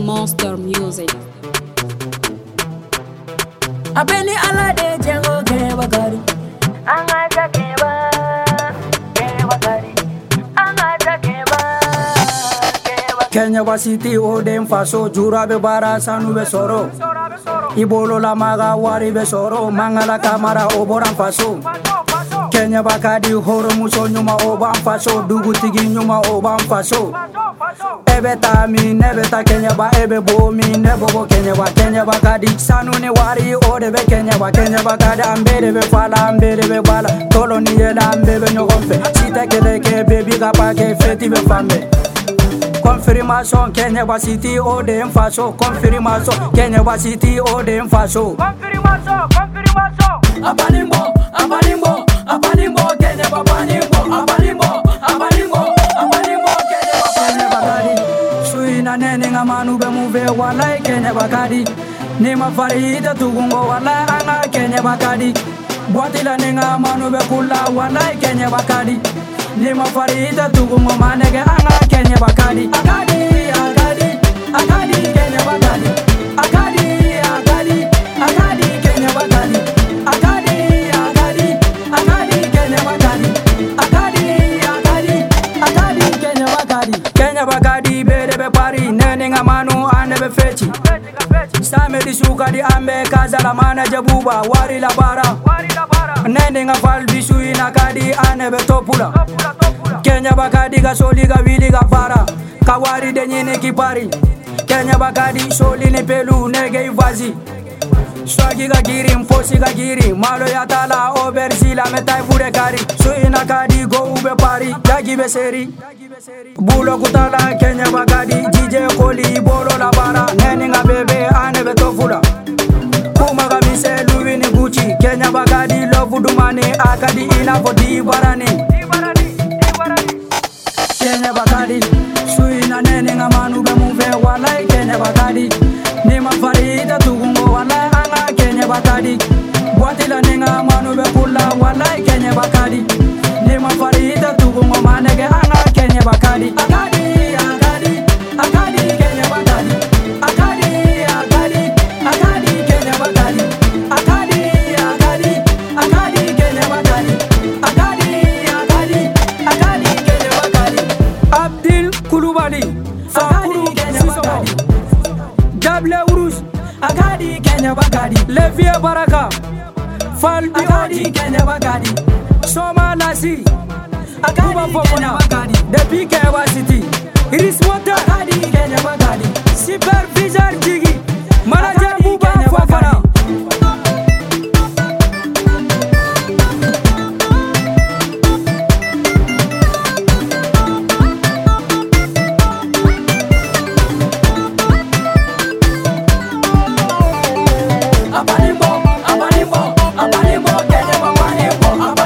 Monster Music. Abeni ala de jengo kewa gari. Angaza kewa, kewa gari. Angaza kewa, kewa. Kenya wasiti odem faso jurabe bara sanube soro. la maga wari besoro mangala kamara oboran faso. Kenya bakadi horo muso nyuma oban faso dugu tigi nyuma oban faso. ebe ta mi nebe ta kenya ba ebe bo mi nebo bo kenya ba kenya ba kadi sanu ne wari o be kenya ba kenya ba fala ambere be bala tolo ni ye da ambere be nyoko fe sita ke de ke be bi ke be fambe confirmation kenya ba city confirmation kenya ba city confirmation confirmation ne ne nga manu be mu ve walai kenya bakadi ne mafarida tugungo walai anga kenya bakadi bwatila ne nga manu be kula walai kenya bakadi ne mafarida tugungo manege anga kenya bakadi akadi akadi akadi kenya bakadi mane be di suka di ambe kazala mana jabuba wari la bara nende nga fal na kadi ane be topula kenya bakadi ga soli ga wili ga bara kawari de kipari kenya bakadi soli ne pelu nege ivazi swaki ka kiri mfosi ka kiri malo ya tala obersila metai fure kari so ina kadi go ube pari ya kibe seri bulo kutala kenya bakadi jije koli bolo la bara neni nga bebe ane betofula kuma kamise luwini guchi kenya bakadi lofudumani akadi ina fo dibarani kenya bakadi so ina neni nga manu bemuve walai kenya bakadi ni mafarita tukungo walai batali watilaninga manu bekula walai kenye bakali nima farita tugungo manege anga kenye bakali Abdil Kulubali, Sakuru Sisoma, Jable Urush, Agadi Kenya Bagadi Levia Baraka Falbi Agadi Kenya Bagadi Soma Nasi Akadi Kenya Bagadi The PKY City Iris Water Agadi, Kenya Bagadi Supervisor Jiggy Wale wa wale wa